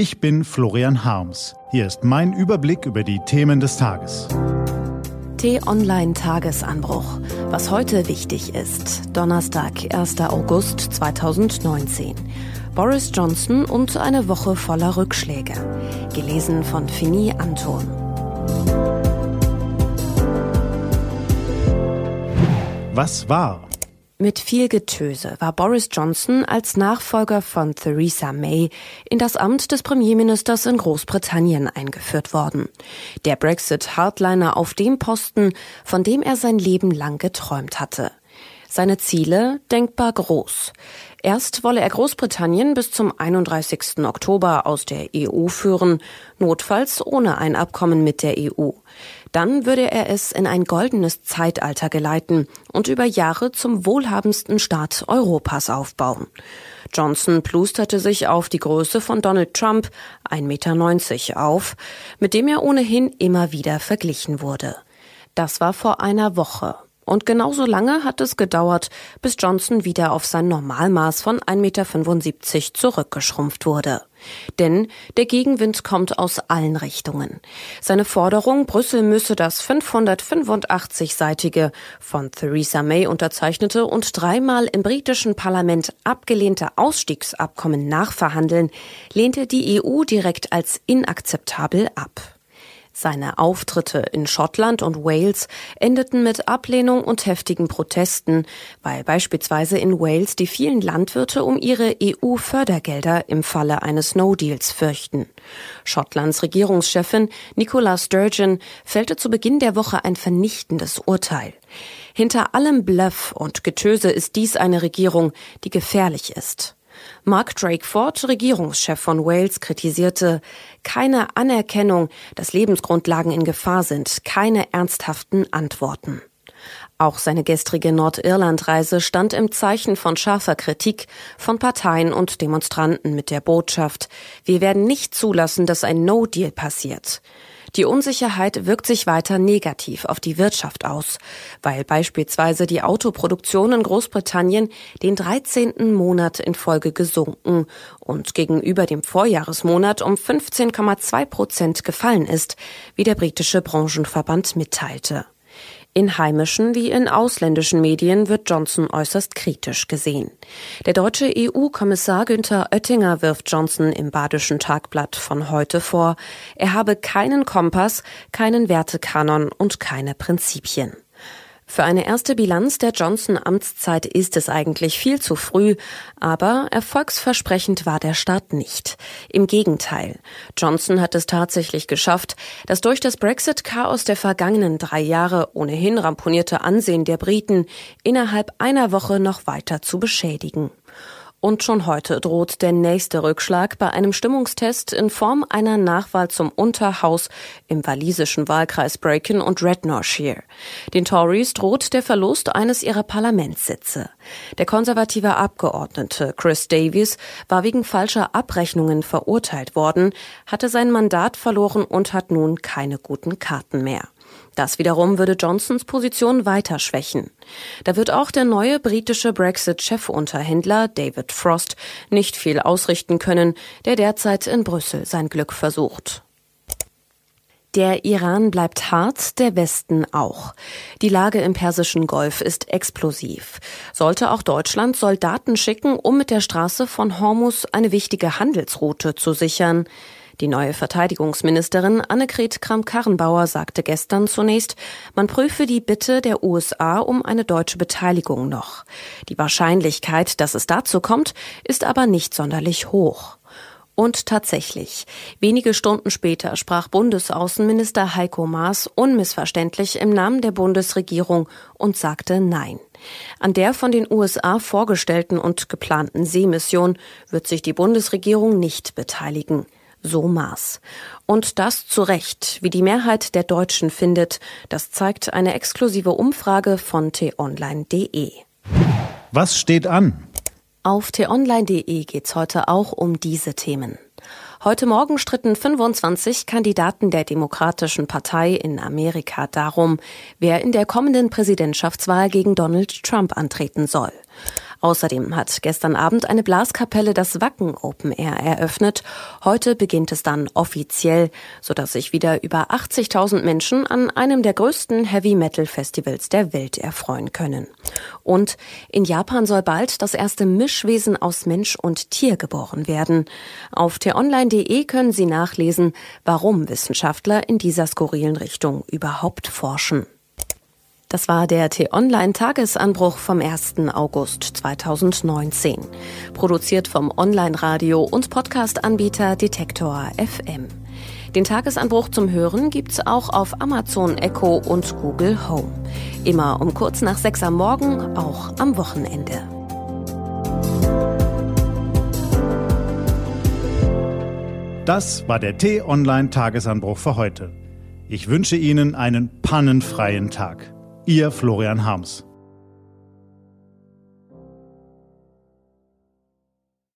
Ich bin Florian Harms. Hier ist mein Überblick über die Themen des Tages. T-Online Tagesanbruch. Was heute wichtig ist. Donnerstag, 1. August 2019. Boris Johnson und eine Woche voller Rückschläge. Gelesen von Fini Anton. Was war? Mit viel Getöse war Boris Johnson als Nachfolger von Theresa May in das Amt des Premierministers in Großbritannien eingeführt worden. Der Brexit-Hardliner auf dem Posten, von dem er sein Leben lang geträumt hatte. Seine Ziele denkbar groß. Erst wolle er Großbritannien bis zum 31. Oktober aus der EU führen, notfalls ohne ein Abkommen mit der EU. Dann würde er es in ein goldenes Zeitalter geleiten und über Jahre zum wohlhabendsten Staat Europas aufbauen. Johnson plusterte sich auf die Größe von Donald Trump, 1,90 Meter, auf, mit dem er ohnehin immer wieder verglichen wurde. Das war vor einer Woche. Und genauso lange hat es gedauert, bis Johnson wieder auf sein Normalmaß von 1,75 Meter zurückgeschrumpft wurde. Denn der Gegenwind kommt aus allen Richtungen. Seine Forderung, Brüssel müsse das 585-seitige, von Theresa May unterzeichnete und dreimal im britischen Parlament abgelehnte Ausstiegsabkommen nachverhandeln, lehnte die EU direkt als inakzeptabel ab. Seine Auftritte in Schottland und Wales endeten mit Ablehnung und heftigen Protesten, weil beispielsweise in Wales die vielen Landwirte um ihre EU-Fördergelder im Falle eines No-Deals fürchten. Schottlands Regierungschefin Nicola Sturgeon fällte zu Beginn der Woche ein vernichtendes Urteil. Hinter allem Bluff und Getöse ist dies eine Regierung, die gefährlich ist. Mark Drakeford, Regierungschef von Wales, kritisierte keine Anerkennung, dass Lebensgrundlagen in Gefahr sind, keine ernsthaften Antworten. Auch seine gestrige Nordirlandreise stand im Zeichen von scharfer Kritik von Parteien und Demonstranten mit der Botschaft, wir werden nicht zulassen, dass ein No-Deal passiert. Die Unsicherheit wirkt sich weiter negativ auf die Wirtschaft aus, weil beispielsweise die Autoproduktion in Großbritannien den 13. Monat in Folge gesunken und gegenüber dem Vorjahresmonat um 15,2 Prozent gefallen ist, wie der britische Branchenverband mitteilte. In heimischen wie in ausländischen Medien wird Johnson äußerst kritisch gesehen. Der deutsche EU-Kommissar Günther Oettinger wirft Johnson im Badischen Tagblatt von heute vor, er habe keinen Kompass, keinen Wertekanon und keine Prinzipien. Für eine erste Bilanz der Johnson-Amtszeit ist es eigentlich viel zu früh, aber erfolgsversprechend war der Start nicht. Im Gegenteil. Johnson hat es tatsächlich geschafft, das durch das Brexit-Chaos der vergangenen drei Jahre ohnehin ramponierte Ansehen der Briten innerhalb einer Woche noch weiter zu beschädigen. Und schon heute droht der nächste Rückschlag bei einem Stimmungstest in Form einer Nachwahl zum Unterhaus im walisischen Wahlkreis Brecon und Rednorshire. Den Tories droht der Verlust eines ihrer Parlamentssitze. Der konservative Abgeordnete Chris Davies war wegen falscher Abrechnungen verurteilt worden, hatte sein Mandat verloren und hat nun keine guten Karten mehr. Das wiederum würde Johnsons Position weiter schwächen. Da wird auch der neue britische Brexit-Chefunterhändler David Frost nicht viel ausrichten können, der derzeit in Brüssel sein Glück versucht. Der Iran bleibt hart, der Westen auch. Die Lage im Persischen Golf ist explosiv. Sollte auch Deutschland Soldaten schicken, um mit der Straße von Hormus eine wichtige Handelsroute zu sichern? Die neue Verteidigungsministerin Annegret Kramp-Karrenbauer sagte gestern zunächst, man prüfe die Bitte der USA um eine deutsche Beteiligung noch. Die Wahrscheinlichkeit, dass es dazu kommt, ist aber nicht sonderlich hoch. Und tatsächlich, wenige Stunden später sprach Bundesaußenminister Heiko Maas unmissverständlich im Namen der Bundesregierung und sagte Nein. An der von den USA vorgestellten und geplanten Seemission wird sich die Bundesregierung nicht beteiligen so Maß. Und das zu Recht, wie die Mehrheit der Deutschen findet, das zeigt eine exklusive Umfrage von t-online.de. Was steht an? Auf t-online.de geht's heute auch um diese Themen. Heute Morgen stritten 25 Kandidaten der Demokratischen Partei in Amerika darum, wer in der kommenden Präsidentschaftswahl gegen Donald Trump antreten soll. Außerdem hat gestern Abend eine Blaskapelle das Wacken Open Air eröffnet. Heute beginnt es dann offiziell, sodass sich wieder über 80.000 Menschen an einem der größten Heavy Metal Festivals der Welt erfreuen können. Und in Japan soll bald das erste Mischwesen aus Mensch und Tier geboren werden. Auf t-online.de können Sie nachlesen, warum Wissenschaftler in dieser skurrilen Richtung überhaupt forschen. Das war der T-Online-Tagesanbruch vom 1. August 2019. Produziert vom Online-Radio und Podcast-Anbieter Detektor FM. Den Tagesanbruch zum Hören gibt's auch auf Amazon Echo und Google Home. Immer um kurz nach sechs am Morgen, auch am Wochenende. Das war der T-Online-Tagesanbruch für heute. Ich wünsche Ihnen einen pannenfreien Tag. Ihr Florian Harms.